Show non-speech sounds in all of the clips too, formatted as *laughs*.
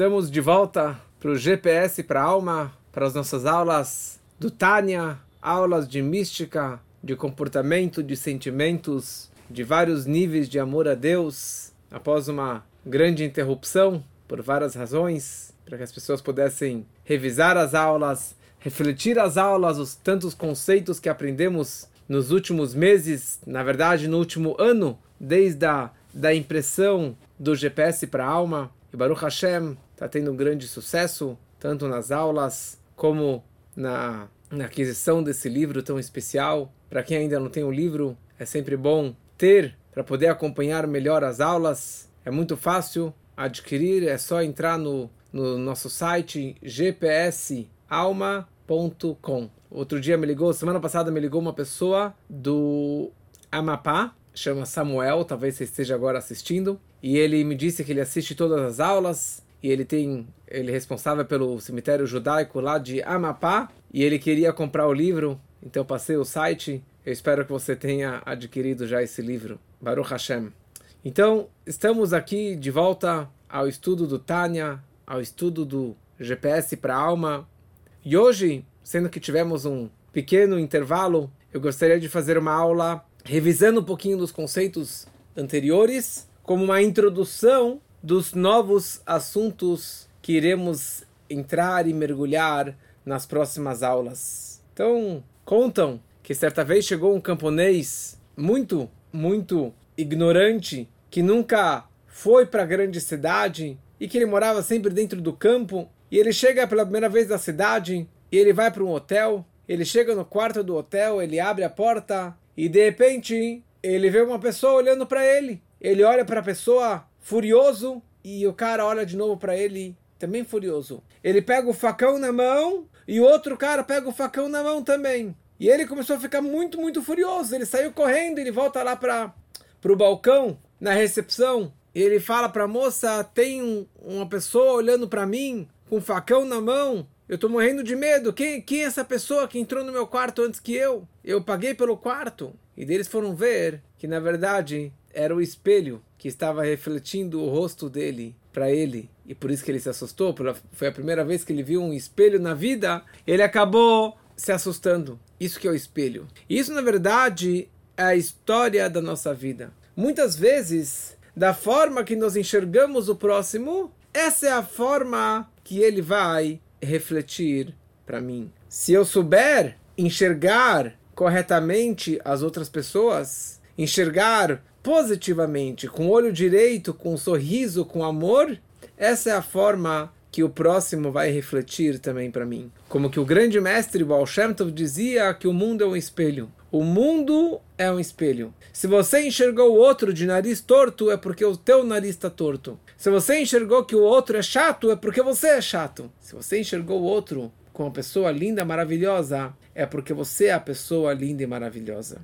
Estamos de volta para o GPS para a alma, para as nossas aulas do Tânia, aulas de mística, de comportamento, de sentimentos, de vários níveis de amor a Deus, após uma grande interrupção por várias razões, para que as pessoas pudessem revisar as aulas, refletir as aulas, os tantos conceitos que aprendemos nos últimos meses, na verdade no último ano, desde a da impressão do GPS para a alma. E Baruch Hashem está tendo um grande sucesso, tanto nas aulas como na, na aquisição desse livro tão especial. Para quem ainda não tem o livro, é sempre bom ter para poder acompanhar melhor as aulas. É muito fácil adquirir, é só entrar no, no nosso site gpsalma.com. Outro dia me ligou, semana passada me ligou uma pessoa do Amapá, chama Samuel, talvez você esteja agora assistindo, e ele me disse que ele assiste todas as aulas e ele tem ele é responsável pelo cemitério judaico lá de Amapá e ele queria comprar o livro, então passei o site. Eu espero que você tenha adquirido já esse livro, Baruch Hashem. Então, estamos aqui de volta ao estudo do Tânia, ao estudo do GPS para a alma. E hoje, sendo que tivemos um pequeno intervalo, eu gostaria de fazer uma aula revisando um pouquinho dos conceitos anteriores, como uma introdução dos novos assuntos que iremos entrar e mergulhar nas próximas aulas. Então, contam que certa vez chegou um camponês muito, muito ignorante, que nunca foi para a grande cidade e que ele morava sempre dentro do campo. E ele chega pela primeira vez na cidade e ele vai para um hotel. Ele chega no quarto do hotel, ele abre a porta e de repente ele vê uma pessoa olhando para ele. Ele olha para a pessoa furioso e o cara olha de novo para ele também furioso. Ele pega o facão na mão e o outro cara pega o facão na mão também. E ele começou a ficar muito, muito furioso. Ele saiu correndo, ele volta lá para o balcão, na recepção. E ele fala para a moça: tem um, uma pessoa olhando para mim com um facão na mão. Eu tô morrendo de medo. Quem, quem é essa pessoa que entrou no meu quarto antes que eu? Eu paguei pelo quarto. E deles foram ver que na verdade era o espelho que estava refletindo o rosto dele para ele. E por isso que ele se assustou. Foi a primeira vez que ele viu um espelho na vida. Ele acabou se assustando. Isso que é o espelho. Isso na verdade é a história da nossa vida. Muitas vezes, da forma que nós enxergamos o próximo, essa é a forma que ele vai refletir para mim. Se eu souber enxergar corretamente as outras pessoas, enxergar positivamente, com o olho direito, com um sorriso, com amor, essa é a forma que o próximo vai refletir também para mim. Como que o grande mestre Baal Shem Tov dizia que o mundo é um espelho. O mundo é um espelho. Se você enxergou o outro de nariz torto, é porque o teu nariz está torto. Se você enxergou que o outro é chato, é porque você é chato. Se você enxergou o outro com uma pessoa linda, maravilhosa, é porque você é a pessoa linda e maravilhosa.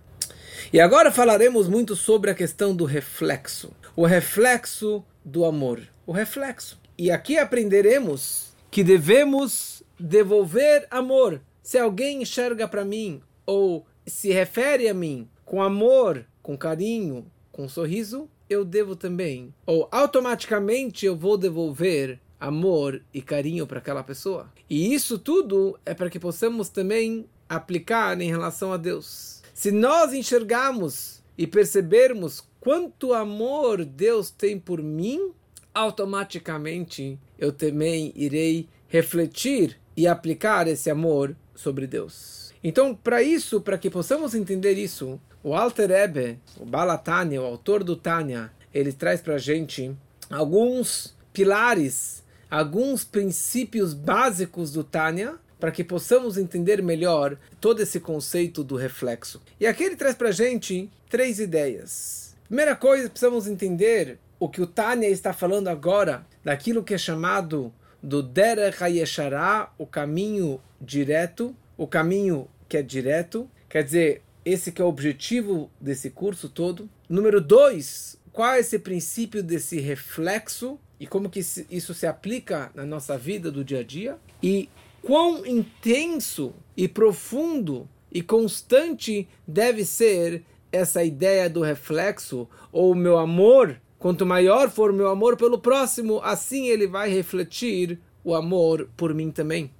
E agora falaremos muito sobre a questão do reflexo. O reflexo do amor. O reflexo. E aqui aprenderemos que devemos devolver amor. Se alguém enxerga para mim ou se refere a mim com amor, com carinho, com um sorriso, eu devo também. Ou automaticamente eu vou devolver amor e carinho para aquela pessoa. E isso tudo é para que possamos também aplicar em relação a Deus. Se nós enxergarmos e percebermos quanto amor Deus tem por mim, automaticamente eu também irei refletir e aplicar esse amor sobre Deus. Então, para isso, para que possamos entender isso, o Alter Ebe, o Balatânia, o autor do Tânia, ele traz para a gente alguns pilares, alguns princípios básicos do Tânia, para que possamos entender melhor todo esse conceito do reflexo. E aqui ele traz para a gente três ideias. Primeira coisa, precisamos entender o que o Tânia está falando agora, daquilo que é chamado do Derech HaYesharah, o caminho direto, o caminho que é direto, quer dizer, esse que é o objetivo desse curso todo. Número dois, qual é esse princípio desse reflexo e como que isso se aplica na nossa vida do dia a dia? E quão intenso e profundo e constante deve ser essa ideia do reflexo ou meu amor quanto maior for meu amor pelo próximo, assim ele vai refletir o amor por mim também.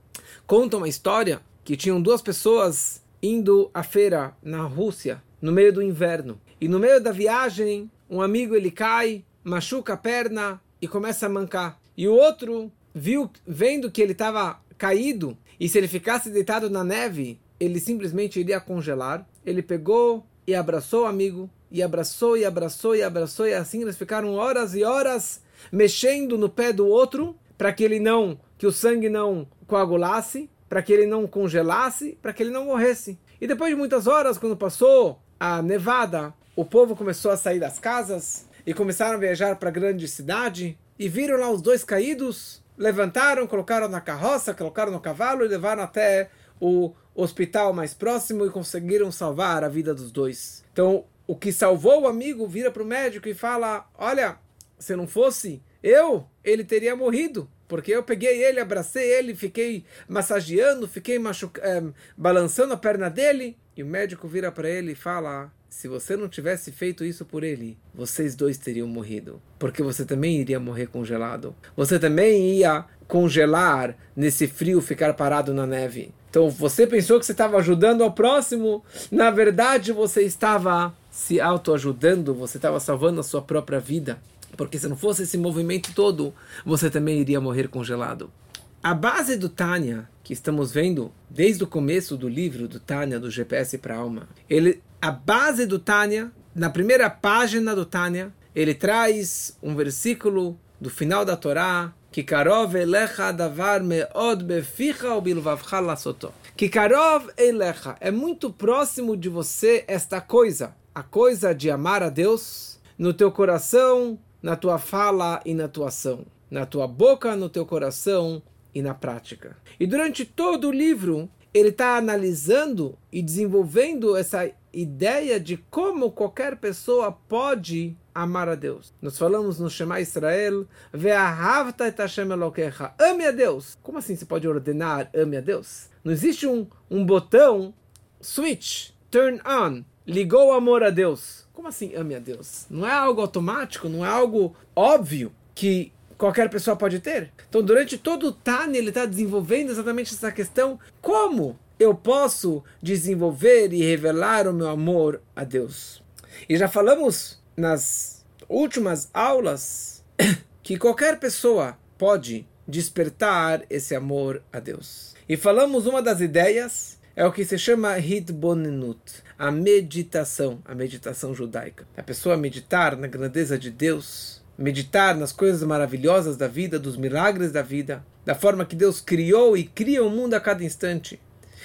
Conta uma história que tinham duas pessoas indo à feira na Rússia, no meio do inverno. E no meio da viagem, um amigo ele cai, machuca a perna e começa a mancar. E o outro viu, vendo que ele estava caído e se ele ficasse deitado na neve, ele simplesmente iria congelar. Ele pegou e abraçou o amigo, e abraçou, e abraçou, e abraçou, e assim eles ficaram horas e horas mexendo no pé do outro para que ele não, que o sangue não coagulasse, para que ele não congelasse, para que ele não morresse. E depois de muitas horas, quando passou a nevada, o povo começou a sair das casas e começaram a viajar para a grande cidade e viram lá os dois caídos, levantaram, colocaram na carroça, colocaram no cavalo e levaram até o hospital mais próximo e conseguiram salvar a vida dos dois. Então, o que salvou o amigo vira para o médico e fala: Olha, se não fosse eu, ele teria morrido. Porque eu peguei ele, abracei ele, fiquei massageando, fiquei. É, balançando a perna dele. E o médico vira para ele e fala: se você não tivesse feito isso por ele, vocês dois teriam morrido. Porque você também iria morrer congelado. Você também ia congelar nesse frio, ficar parado na neve. Então você pensou que você estava ajudando ao próximo, na verdade você estava se autoajudando, você estava salvando a sua própria vida. Porque se não fosse esse movimento todo, você também iria morrer congelado. A base do Tânia, que estamos vendo desde o começo do livro do Tânia, do GPS para a alma, ele, a base do Tânia, na primeira página do Tânia, ele traz um versículo do final da Torá, que karov elecha davar meod beficha ubilvavcha lasoto. Que karov elecha é muito próximo de você esta coisa, a coisa de amar a Deus no teu coração, na tua fala e na tua ação, na tua boca, no teu coração e na prática. E durante todo o livro ele está analisando e desenvolvendo essa ideia de como qualquer pessoa pode amar a Deus. Nós falamos no Shema Israel, Ve'ahavta et Hashem Elokecha. Ame a Deus. Como assim você pode ordenar ame a Deus? Não existe um, um botão, switch, turn on, ligou o amor a Deus. Como assim ame a Deus? Não é algo automático, não é algo óbvio que qualquer pessoa pode ter. Então, durante todo o Tânia, ele está desenvolvendo exatamente essa questão: como eu posso desenvolver e revelar o meu amor a Deus? E já falamos nas últimas aulas *coughs* que qualquer pessoa pode despertar esse amor a Deus. E falamos uma das ideias é o que se chama Hitbonenut, a meditação, a meditação judaica. A pessoa meditar na grandeza de Deus, meditar nas coisas maravilhosas da vida, dos milagres da vida, da forma que Deus criou e cria o mundo a cada instante.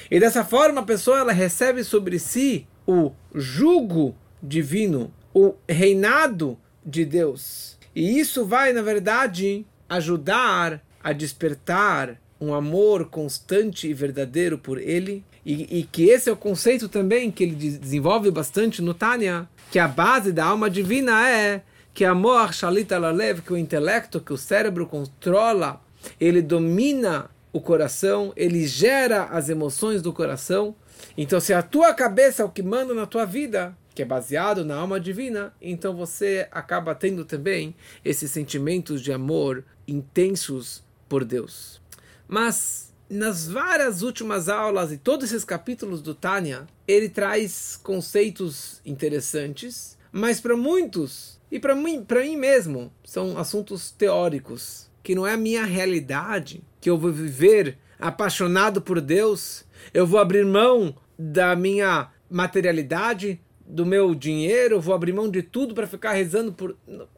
E dessa forma a pessoa ela recebe sobre si o jugo divino, o reinado de Deus. E isso vai, na verdade, ajudar a despertar um amor constante e verdadeiro por Ele. E, e, que esse é o conceito também que ele desenvolve bastante no Tânia, que a base da alma divina é que amor shalita lalev, que o intelecto, que o cérebro controla, ele domina o coração, ele gera as emoções do coração. Então, se a tua cabeça é o que manda na tua vida, que é baseado na alma divina, então você acaba tendo também esses sentimentos de amor intensos por Deus. Mas nas várias últimas aulas e todos esses capítulos do Tânia, ele traz conceitos interessantes, mas para muitos e para mim, para mim mesmo, são assuntos teóricos, que não é a minha realidade, que eu vou viver apaixonado por Deus, eu vou abrir mão da minha materialidade, do meu dinheiro, vou abrir mão de tudo para ficar rezando por.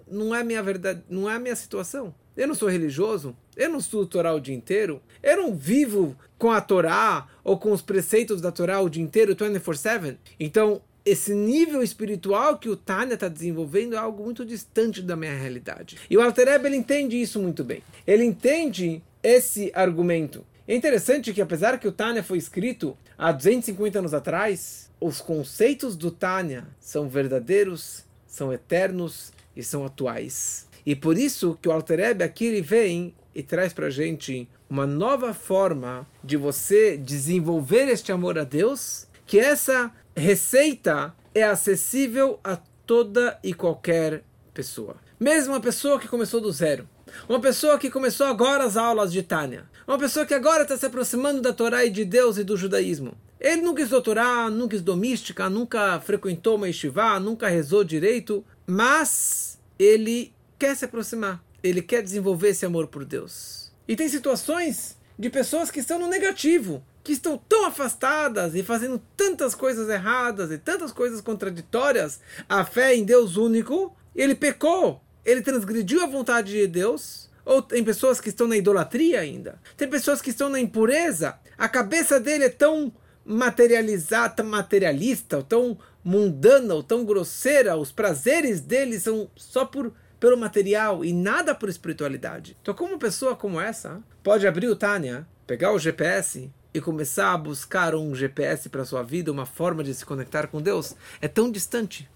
Não é minha verdade, não é a minha situação. Eu não sou religioso, eu não estudo Torá o dia inteiro, eu não vivo com a Torá ou com os preceitos da Torá o dia inteiro, 24-7. Então, esse nível espiritual que o Tânia está desenvolvendo é algo muito distante da minha realidade. E o Alter ele entende isso muito bem. Ele entende esse argumento. É interessante que, apesar que o Tânia foi escrito há 250 anos atrás, os conceitos do Tânia são verdadeiros, são eternos e são atuais. E por isso que o Alter Rebbe aqui ele vem e traz para gente uma nova forma de você desenvolver este amor a Deus, que essa receita é acessível a toda e qualquer pessoa. Mesmo uma pessoa que começou do zero. Uma pessoa que começou agora as aulas de Tânia. Uma pessoa que agora está se aproximando da Torá e de Deus e do judaísmo. Ele nunca estudou Torá, nunca estudou mística, nunca frequentou uma yeshiva, nunca rezou direito, mas ele quer se aproximar. Ele quer desenvolver esse amor por Deus. E tem situações de pessoas que estão no negativo, que estão tão afastadas e fazendo tantas coisas erradas e tantas coisas contraditórias à fé em Deus único, ele pecou, ele transgrediu a vontade de Deus. Ou tem pessoas que estão na idolatria ainda. Tem pessoas que estão na impureza. A cabeça dele é tão materializada, tão materialista, ou tão mundana, ou tão grosseira. Os prazeres dele são só por pelo material e nada por espiritualidade. Então, como uma pessoa como essa pode abrir o Tânia, pegar o GPS e começar a buscar um GPS para sua vida, uma forma de se conectar com Deus, é tão distante.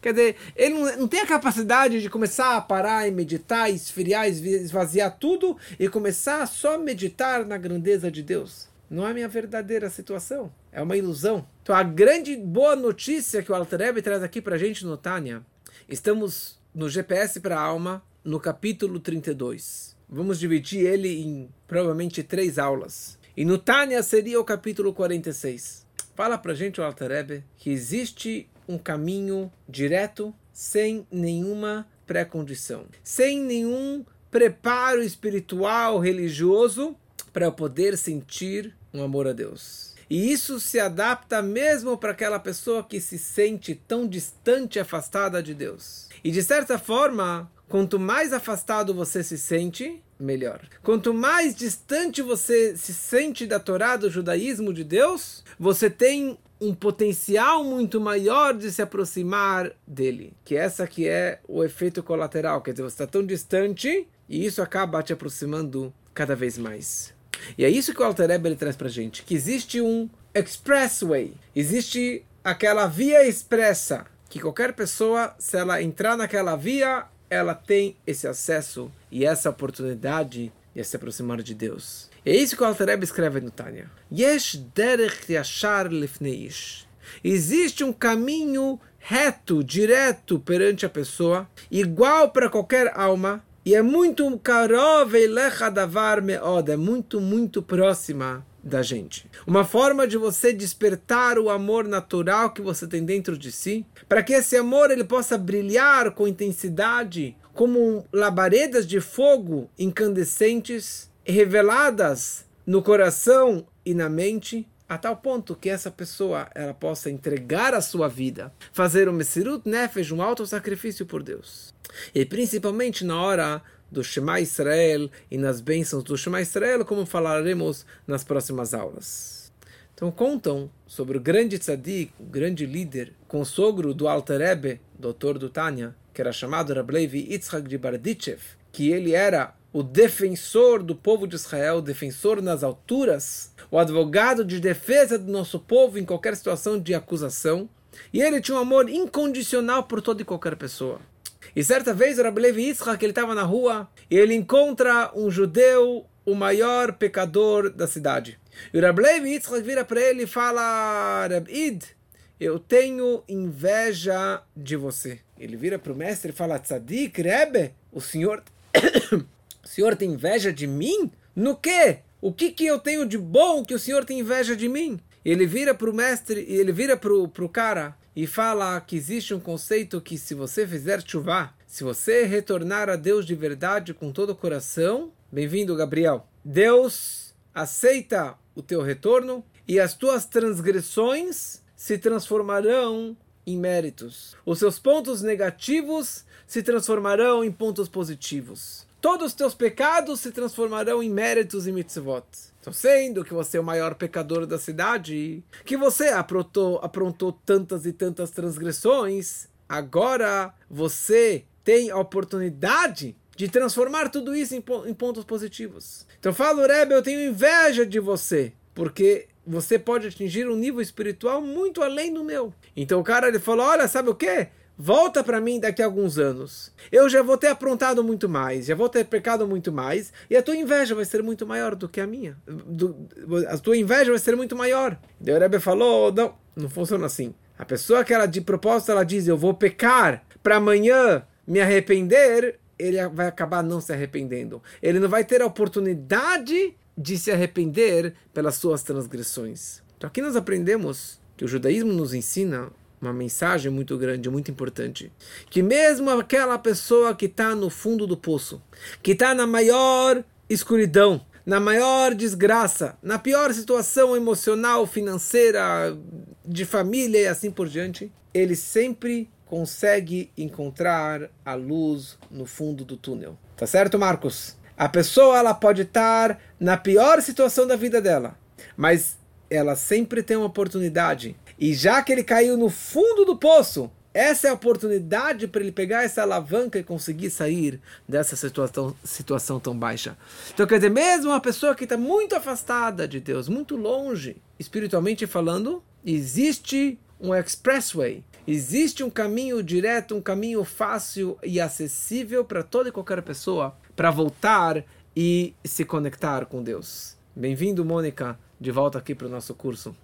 Quer dizer, ele não, não tem a capacidade de começar a parar e meditar, esfriar, esvaziar tudo e começar só a meditar na grandeza de Deus. Não é minha verdadeira situação. É uma ilusão. Então, a grande boa notícia que o Alter traz aqui para a gente no Tânia, estamos no GPS para a alma, no capítulo 32. Vamos dividir ele em provavelmente três aulas. E no Tânia seria o capítulo 46. Fala para a gente o Alter que existe um caminho direto, sem nenhuma pré-condição, sem nenhum preparo espiritual, religioso, para eu poder sentir um amor a Deus. E isso se adapta mesmo para aquela pessoa que se sente tão distante, afastada de Deus. E de certa forma, quanto mais afastado você se sente, melhor. Quanto mais distante você se sente da Torá, do judaísmo de Deus, você tem um potencial muito maior de se aproximar dele. Que essa que é o efeito colateral. Quer dizer, você está tão distante e isso acaba te aproximando cada vez mais. E é isso que o Alter Rebbe traz para gente, que existe um expressway, existe aquela via expressa, que qualquer pessoa, se ela entrar naquela via, ela tem esse acesso e essa oportunidade de se aproximar de Deus. É isso que o Alter Rebbe escreve no Tânia. Yesh derech yashar. Existe um caminho reto, direto perante a pessoa, igual para qualquer alma, e é muito karov davar meod, é muito, muito próxima da gente. Uma forma de você despertar o amor natural que você tem dentro de si, para que esse amor ele possa brilhar com intensidade, como labaredas de fogo incandescentes reveladas no coração e na mente, a tal ponto que essa pessoa ela possa entregar a sua vida, fazer o Mesirut Nefesh, um alto sacrifício por Deus. E principalmente na hora do Shema Israel e nas bênçãos do Shema Israel, como falaremos nas próximas aulas. Então contam sobre o grande tzadik, o grande líder, consogro do Alter Rebbe, doutor do Tânia, que era chamado Rablevi Yitzhak de Bardichev, que ele era o defensor do povo de Israel, defensor nas alturas, o advogado de defesa do nosso povo em qualquer situação de acusação. E ele tinha um amor incondicional por toda e qualquer pessoa. E certa vez o Rabbi Levi Yitzhak, ele estava na rua e ele encontra um judeu, o maior pecador da cidade. E o Rabbi Levi Yitzhak vira para ele e fala, Id, eu tenho inveja de você. Ele vira para o mestre e fala, Tzadik, Rebbe, o senhor *coughs* o senhor tem inveja de mim? No quê? O que, que eu tenho de bom que o senhor tem inveja de mim? Ele vira para o mestre, ele vira para o cara e fala que existe um conceito que se você fizer chuva, se você retornar a Deus de verdade com todo o coração, bem-vindo, Gabriel. Deus aceita o teu retorno e as tuas transgressões se transformarão em méritos. Os seus pontos negativos se transformarão em pontos positivos todos os teus pecados se transformarão em méritos e mitzvot. Então, sendo que você é o maior pecador da cidade, que você aprontou, aprontou tantas e tantas transgressões, agora você tem a oportunidade de transformar tudo isso em, em pontos positivos. Então, falo, Rebbe, eu tenho inveja de você, porque você pode atingir um nível espiritual muito além do meu. Então, o cara ele falou: Olha, sabe o que? volta para mim daqui a alguns anos. Eu já vou ter aprontado muito mais, já vou ter pecado muito mais, e a tua inveja vai ser muito maior do que a minha. Do, a tua inveja vai ser muito maior. E o Rebbe falou: não, não funciona assim. A pessoa que ela de propósito ela diz: eu vou pecar para amanhã me arrepender, ele vai acabar não se arrependendo. Ele não vai ter a oportunidade de se arrepender pelas suas transgressões. Então aqui nós aprendemos que o judaísmo nos ensina uma mensagem muito grande, muito importante. Que mesmo aquela pessoa que está no fundo do poço, que está na maior escuridão, na maior desgraça, na pior situação emocional, financeira, de família e assim por diante, ele sempre consegue encontrar a luz no fundo do túnel. Tá certo, Marcos? A pessoa ela pode estar na pior situação da vida dela, mas ela sempre tem uma oportunidade. E já que ele caiu no fundo do poço, essa é a oportunidade para ele pegar essa alavanca e conseguir sair dessa situação, situação tão baixa. Então, quer dizer, mesmo uma pessoa que está muito afastada de Deus, muito longe, espiritualmente falando, existe um expressway, existe um caminho direto, um caminho fácil e acessível para toda e qualquer pessoa para voltar e se conectar com Deus. Bem-vindo, Mônica, de volta aqui para o nosso curso.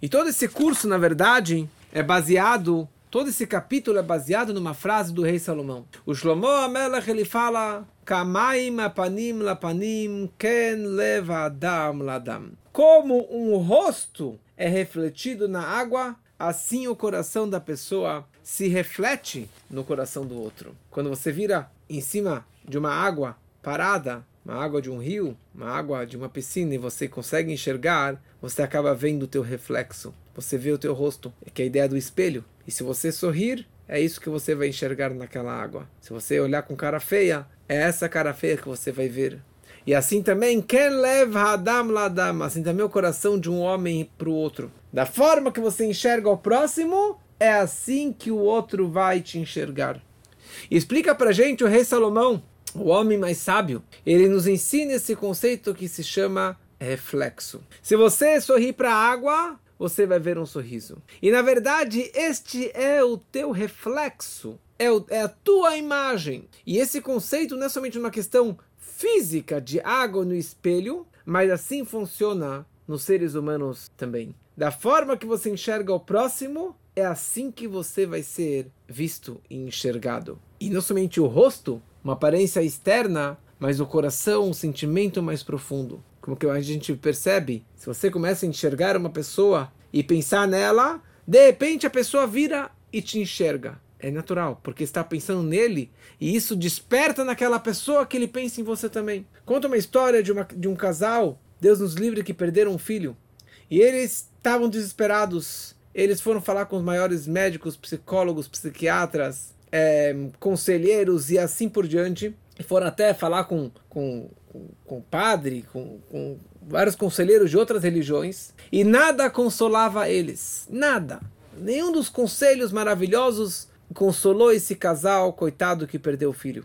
E todo esse curso, na verdade, é baseado Todo esse capítulo é baseado numa frase do rei Salomão. O Shlomo Amelech ele fala Kamaim apanim lapanim ken leva adam ladam. Como um rosto é refletido na água, assim o coração da pessoa se reflete no coração do outro. Quando você vira em cima de uma água parada, uma água de um rio, uma água de uma piscina e você consegue enxergar, você acaba vendo o teu reflexo. Você vê o teu rosto, que é a ideia do espelho. E se você sorrir, é isso que você vai enxergar naquela água. Se você olhar com cara feia, é essa cara feia que você vai ver. E assim também, quem leva Adam Ladam, assim também o coração de um homem para o outro. Da forma que você enxerga o próximo, é assim que o outro vai te enxergar. E explica para gente o rei Salomão, o homem mais sábio. Ele nos ensina esse conceito que se chama reflexo. Se você sorrir para a água, você vai ver um sorriso. E na verdade, este é o teu reflexo, é, o, é a tua imagem. E esse conceito não é somente uma questão física de água no espelho, mas assim funciona nos seres humanos também. Da forma que você enxerga o próximo, é assim que você vai ser visto e enxergado. E não somente o rosto, uma aparência externa, mas o coração, um sentimento mais profundo como que a gente percebe, se você começa a enxergar uma pessoa e pensar nela, de repente a pessoa vira e te enxerga. É natural, porque está pensando nele e isso desperta naquela pessoa que ele pensa em você também. Conta uma história de, uma, de um casal, Deus nos livre, que perderam um filho. E eles estavam desesperados. Eles foram falar com os maiores médicos, psicólogos, psiquiatras, é, conselheiros e assim por diante. E foram até falar com, com com, com padre, com, com vários conselheiros de outras religiões, e nada consolava eles. Nada. Nenhum dos conselhos maravilhosos consolou esse casal, coitado, que perdeu o filho.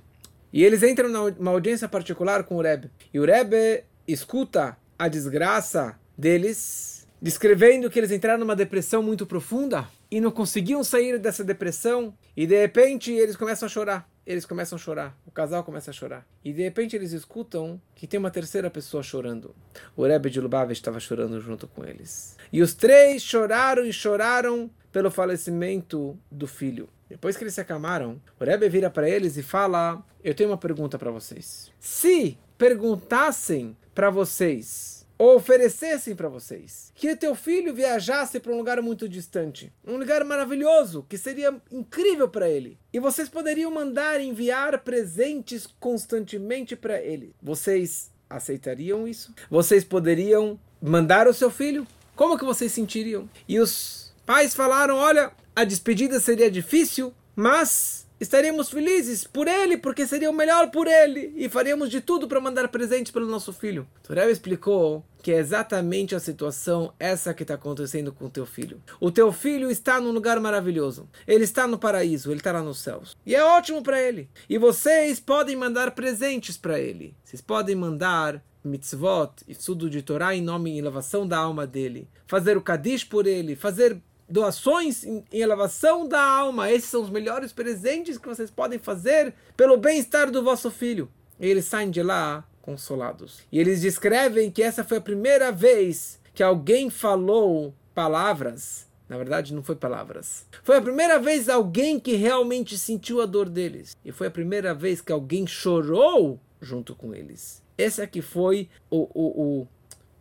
E eles entram numa audiência particular com o Rebbe. E o Rebbe escuta a desgraça deles, descrevendo que eles entraram numa depressão muito profunda e não conseguiam sair dessa depressão. E de repente eles começam a chorar eles começam a chorar. O casal começa a chorar. E de repente eles escutam que tem uma terceira pessoa chorando. O Rebbe de Lubavitch estava chorando junto com eles. E os três choraram e choraram pelo falecimento do filho. Depois que eles se acalmaram, o Rebbe vira para eles e fala: Eu tenho uma pergunta para vocês. Se perguntassem para vocês oferecessem para vocês que teu filho viajasse para um lugar muito distante, um lugar maravilhoso, que seria incrível para ele, e vocês poderiam mandar enviar presentes constantemente para ele. Vocês aceitariam isso? Vocês poderiam mandar o seu filho? Como que vocês sentiriam? E os pais falaram: "Olha, a despedida seria difícil, mas estaríamos felizes por ele, porque seria o melhor por ele, e faríamos de tudo para mandar presentes pelo nosso filho. Torel explicou que é exatamente a situação essa que está acontecendo com o teu filho. O teu filho está num lugar maravilhoso. Ele está no paraíso, ele está lá nos céus. E é ótimo para ele. E vocês podem mandar presentes para ele. Vocês podem mandar mitzvot, estudo de Torá em nome e elevação da alma dele. Fazer o Kadish por ele, fazer doações em, elevação da alma. Esses são os melhores presentes que vocês podem fazer pelo bem-estar do vosso filho. E eles saem de lá consolados. E eles descrevem que essa foi a primeira vez que alguém falou palavras Na verdade, não foi palavras. Foi a primeira vez alguém que realmente sentiu a dor deles. E foi a primeira vez que alguém chorou junto com eles. Esse aqui foi o, o, o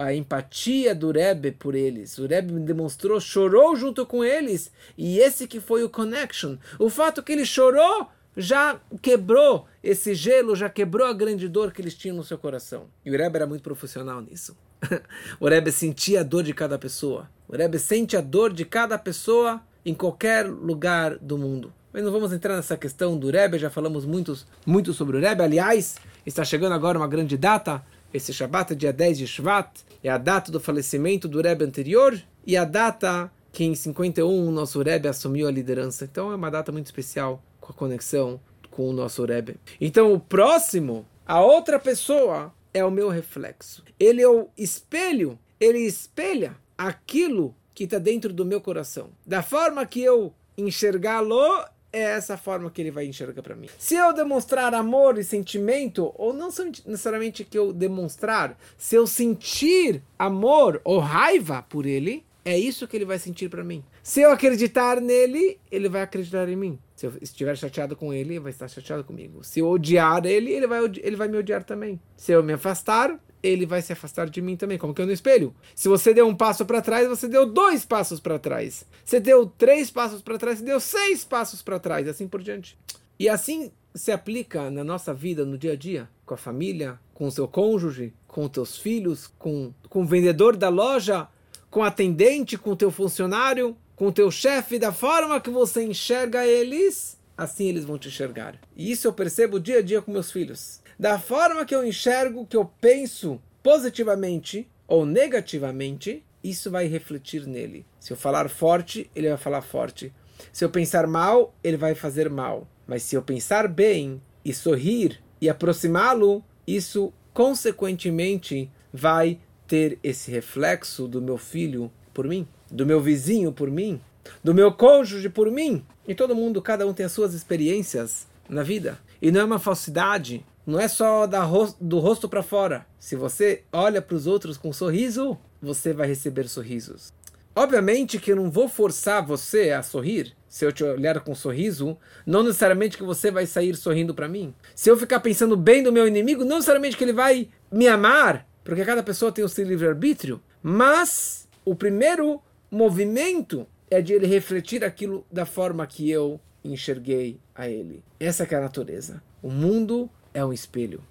a empatia do Rebbe por eles. O Rebbe demonstrou, chorou junto com eles. E esse que foi o connection. O fato que ele chorou já quebrou esse gelo, já quebrou a grande dor que eles tinham no seu coração. E o Rebbe era muito profissional nisso. *laughs* o Rebbe sentia a dor de cada pessoa. O Rebbe sente a dor de cada pessoa em qualquer lugar do mundo. Mas não vamos entrar nessa questão do Rebbe, já falamos muito, muito sobre o Rebbe. Aliás, está chegando agora uma grande data. Esse Shabbat é dia 10 de Shvat, é a data do falecimento do Rebbe anterior e a data que em 51 o nosso Rebbe assumiu a liderança. Então é uma data muito especial com a conexão com o nosso Rebbe. Então o próximo, a outra pessoa, é o meu reflexo. Ele é o espelho, ele espelha aquilo que está dentro do meu coração. Da forma que eu enxergá-lo, é essa forma que ele vai enxergar para mim. Se eu demonstrar amor e sentimento, ou não necessariamente que eu demonstrar, se eu sentir amor ou raiva por ele, é isso que ele vai sentir para mim. Se eu acreditar nele, ele vai acreditar em mim. Se eu estiver chateado com ele, ele vai estar chateado comigo. Se eu odiar ele, ele vai, ele vai me odiar também. Se eu me afastar, ele vai se afastar de mim também, como que eu no espelho. Se você deu um passo para trás, você deu dois passos para trás. Você deu três passos para trás, você deu seis passos para trás, assim por diante. E assim se aplica na nossa vida, no dia a dia, com a família, com o seu cônjuge, com os teus filhos, com, com o vendedor da loja, com o atendente, com o teu funcionário, com o teu chefe, da forma que você enxerga eles, assim eles vão te enxergar. E isso eu percebo dia a dia com meus filhos. Da forma que eu enxergo, que eu penso positivamente ou negativamente, isso vai refletir nele. Se eu falar forte, ele vai falar forte. Se eu pensar mal, ele vai fazer mal. Mas se eu pensar bem e sorrir e aproximá-lo, isso consequentemente vai ter esse reflexo do meu filho por mim, do meu vizinho por mim, do meu cônjuge por mim. E todo mundo, cada um tem as suas experiências na vida. E não é uma falsidade, não é só da do rosto para fora. Se você olha para os outros com um sorriso, você vai receber sorrisos. Obviamente que eu não vou forçar você a sorrir. Se eu te olhar com um sorriso, não necessariamente que você vai sair sorrindo para mim. Se eu ficar pensando bem do meu inimigo, não necessariamente que ele vai me amar porque cada pessoa tem o seu livre-arbítrio, mas o primeiro movimento é de ele refletir aquilo da forma que eu enxerguei a ele. Essa é a natureza. O mundo é um espelho.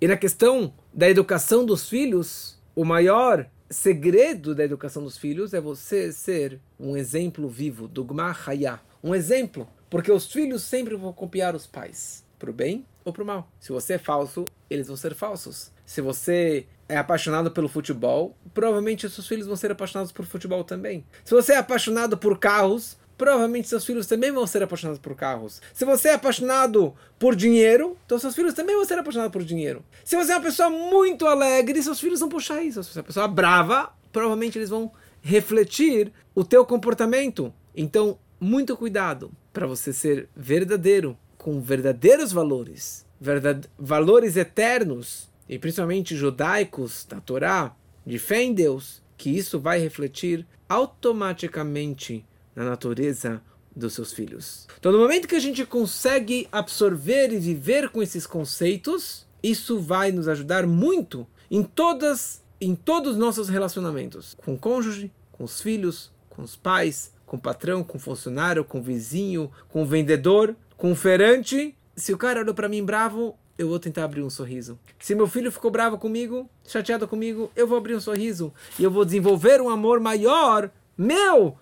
E na questão da educação dos filhos, o maior segredo da educação dos filhos é você ser um exemplo vivo, dogma hayah, um exemplo, porque os filhos sempre vão copiar os pais, para o bem ou para o mal. Se você é falso, eles vão ser falsos. Se você é apaixonado pelo futebol, provavelmente seus filhos vão ser apaixonados por futebol também. Se você é apaixonado por carros, provavelmente seus filhos também vão ser apaixonados por carros. Se você é apaixonado por dinheiro, então seus filhos também vão ser apaixonados por dinheiro. Se você é uma pessoa muito alegre, seus filhos vão puxar isso. Se você é uma pessoa brava, provavelmente eles vão refletir o teu comportamento. Então, muito cuidado para você ser verdadeiro, com verdadeiros valores, verdade valores eternos e principalmente judaicos da Torá, de fé em Deus, que isso vai refletir automaticamente na natureza dos seus filhos. Então, no momento que a gente consegue absorver e viver com esses conceitos, isso vai nos ajudar muito em todas em todos os nossos relacionamentos, com o cônjuge, com os filhos, com os pais, com o patrão, com o funcionário, com o vizinho, com o vendedor, com o feirante. Se o cara olhou para mim bravo, eu vou tentar abrir um sorriso. Se meu filho ficou bravo comigo, chateado comigo, eu vou abrir um sorriso. E eu vou desenvolver um amor maior, meu,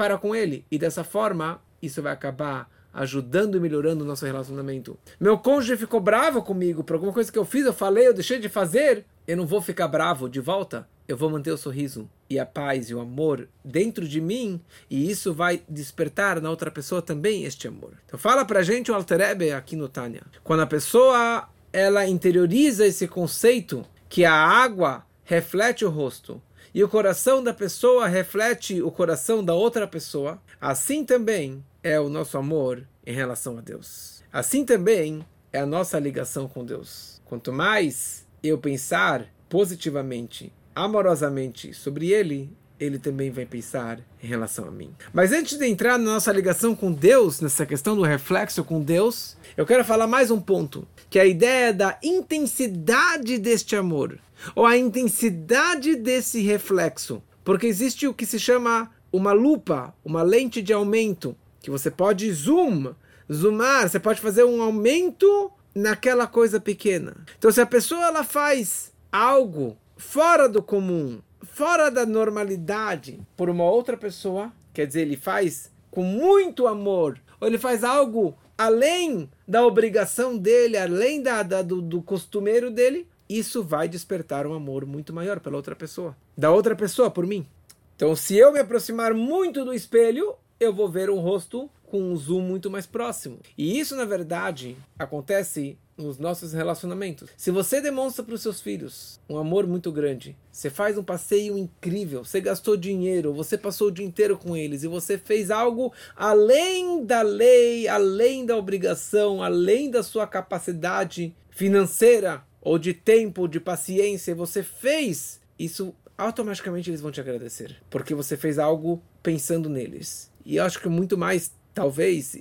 para com ele. E dessa forma, isso vai acabar ajudando e melhorando o nosso relacionamento. Meu cônjuge ficou bravo comigo por alguma coisa que eu fiz, eu falei, eu deixei de fazer. Eu não vou ficar bravo de volta. Eu vou manter o sorriso e a paz e o amor dentro de mim, e isso vai despertar na outra pessoa também este amor. Então fala pra gente o Alter Ebe aqui no Tânia. Quando a pessoa ela interioriza esse conceito que a água reflete o rosto e o coração da pessoa reflete o coração da outra pessoa, assim também é o nosso amor em relação a Deus. Assim também é a nossa ligação com Deus. Quanto mais eu pensar positivamente, amorosamente sobre Ele, ele também vai pensar em relação a mim. Mas antes de entrar na nossa ligação com Deus, nessa questão do reflexo com Deus, eu quero falar mais um ponto, que é a ideia da intensidade deste amor, ou a intensidade desse reflexo. Porque existe o que se chama uma lupa, uma lente de aumento, que você pode zoom, zoomar, você pode fazer um aumento naquela coisa pequena. Então, se a pessoa ela faz algo fora do comum, fora da normalidade por uma outra pessoa, quer dizer, ele faz com muito amor, ou ele faz algo além da obrigação dele, além da, da do, do costumeiro dele, isso vai despertar um amor muito maior pela outra pessoa, da outra pessoa por mim. Então, se eu me aproximar muito do espelho, eu vou ver um rosto com um zoom muito mais próximo. E isso, na verdade, acontece nos nossos relacionamentos. Se você demonstra para os seus filhos um amor muito grande, você faz um passeio incrível, você gastou dinheiro, você passou o dia inteiro com eles e você fez algo além da lei, além da obrigação, além da sua capacidade financeira ou de tempo, de paciência, você fez isso automaticamente eles vão te agradecer, porque você fez algo pensando neles. E eu acho que muito mais, talvez,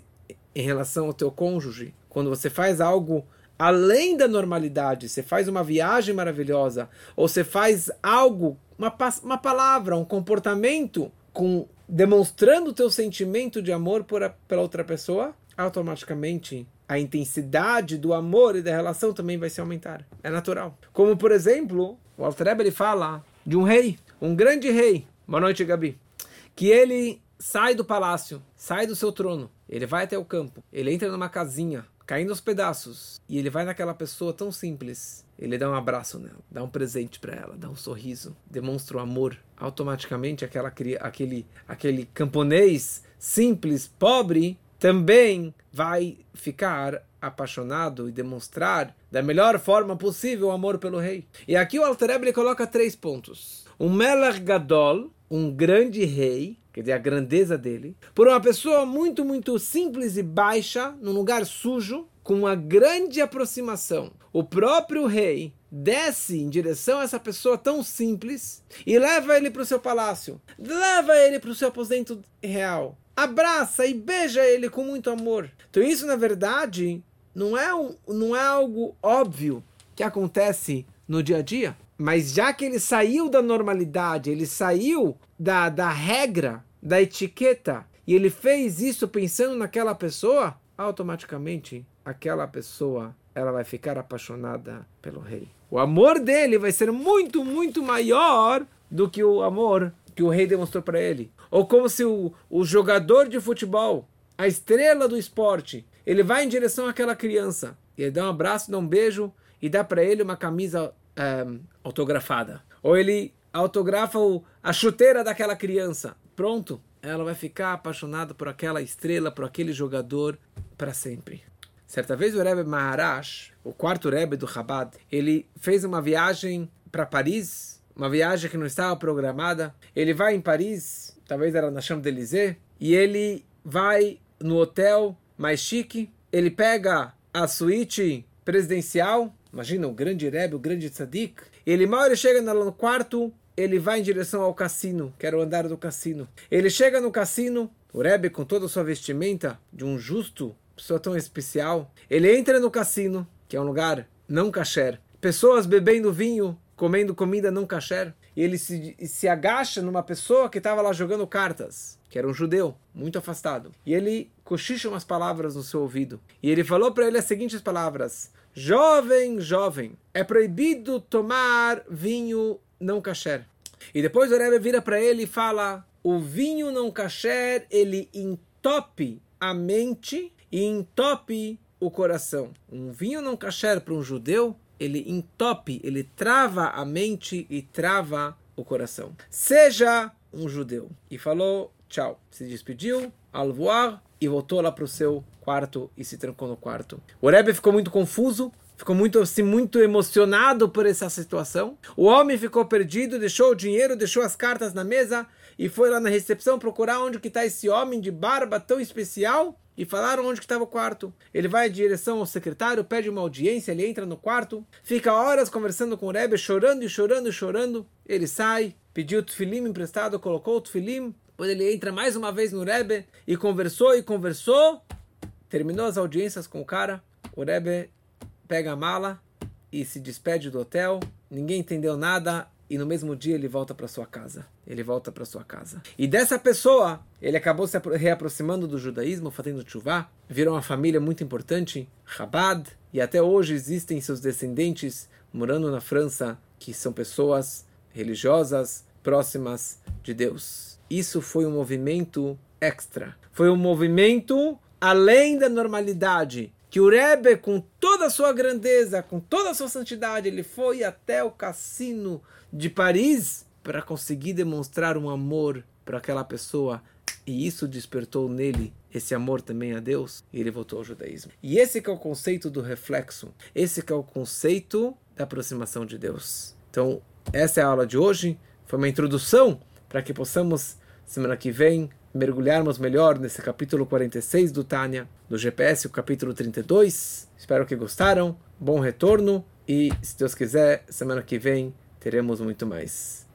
em relação ao teu cônjuge, quando você faz algo além da normalidade, você faz uma viagem maravilhosa, ou você faz algo, uma, uma palavra, um comportamento com demonstrando o teu sentimento de amor por a, pela outra pessoa, automaticamente a intensidade do amor e da relação também vai se aumentar. É natural. Como, por exemplo, o Altrebe ele fala de um rei, um grande rei. Boa noite, Gabi. Que ele sai do palácio, sai do seu trono, ele vai até o campo, ele entra numa casinha, caindo aos pedaços. E ele vai naquela pessoa tão simples. Ele dá um abraço nela, dá um presente para ela, dá um sorriso, demonstra o amor. Automaticamente aquela aquele aquele camponês simples, pobre, também vai ficar apaixonado e demonstrar da melhor forma possível o amor pelo rei. E aqui o Alter Rebbe coloca três pontos. Um Melech Gadol, um grande rei, quer dizer, a grandeza dele, por uma pessoa muito, muito simples e baixa, num lugar sujo, com uma grande aproximação. O próprio rei desce em direção a essa pessoa tão simples e leva ele para o seu palácio, leva ele para o seu aposento real, abraça e beija ele com muito amor. Então isso, na verdade, não é, um, não é algo óbvio que acontece no dia a dia. Mas já que ele saiu da normalidade, ele saiu da, da regra, da etiqueta, e ele fez isso pensando naquela pessoa, automaticamente aquela pessoa ela vai ficar apaixonada pelo rei. O amor dele vai ser muito, muito maior do que o amor que o rei demonstrou para ele. Ou como se o, o jogador de futebol, a estrela do esporte, ele vai em direção àquela criança, e ele dá um abraço, dá um beijo e dá para ele uma camisa um, autografada. Ou ele autografa o, a chuteira daquela criança. Pronto, ela vai ficar apaixonada por aquela estrela, por aquele jogador para sempre. Certa vez o Rebbe Maharaj, o quarto Rebbe do Chabad, ele fez uma viagem para Paris, uma viagem que não estava programada. Ele vai em Paris, talvez era na Champs-Élysées, e ele vai no hotel mais chique, ele pega a suíte presidencial Imagina o grande Rebbe, o grande Tzadik. Ele mal ele chega no quarto, ele vai em direção ao cassino, que era o andar do cassino. Ele chega no cassino, o Rebbe com toda a sua vestimenta de um justo, pessoa tão especial. Ele entra no cassino, que é um lugar não kasher. Pessoas bebendo vinho, comendo comida não kasher. Ele se, se agacha numa pessoa que estava lá jogando cartas, que era um judeu, muito afastado. E ele cochicha umas palavras no seu ouvido. E ele falou para ele as seguintes palavras: Jovem, jovem, é proibido tomar vinho não kasher. E depois o Rebbe vira para ele e fala: o vinho não kasher ele entope a mente e entope o coração. Um vinho não kasher para um judeu, ele entope, ele trava a mente e trava o coração. Seja um judeu. E falou tchau. Se despediu, au revoir, e voltou lá para o seu quarto e se trancou no quarto. O Rebbe ficou muito confuso, ficou muito assim, muito emocionado por essa situação. O homem ficou perdido, deixou o dinheiro, deixou as cartas na mesa e foi lá na recepção procurar onde que está esse homem de barba tão especial e falaram onde estava o quarto. Ele vai em direção ao secretário, pede uma audiência, ele entra no quarto, fica horas conversando com o Rebbe, chorando e chorando e chorando. Ele sai, pediu o tefilim emprestado, colocou o tefilim, depois ele entra mais uma vez no Rebbe e conversou e conversou, terminou as audiências com o cara, o Rebbe pega a mala e se despede do hotel, ninguém entendeu nada, e no mesmo dia ele volta para sua casa. Ele volta para sua casa. E dessa pessoa, ele acabou se reaproximando do judaísmo, fazendo chuvá, virou uma família muito importante, Chabad, e até hoje existem seus descendentes morando na França, que são pessoas religiosas próximas de Deus. Isso foi um movimento extra. Foi um movimento além da normalidade que o Rebbe, com toda a sua grandeza, com toda a sua santidade, ele foi até o cassino de Paris para conseguir demonstrar um amor para aquela pessoa. E isso despertou nele esse amor também a Deus, e ele voltou ao judaísmo. E esse é o conceito do reflexo, esse é o conceito da aproximação de Deus. Então, essa é a aula de hoje, foi uma introdução para que possamos, semana que vem, mergulharmos melhor nesse capítulo 46 do Tânia, do GPS, o capítulo 32. Espero que gostaram. Bom retorno e, se Deus quiser, semana que vem teremos muito mais.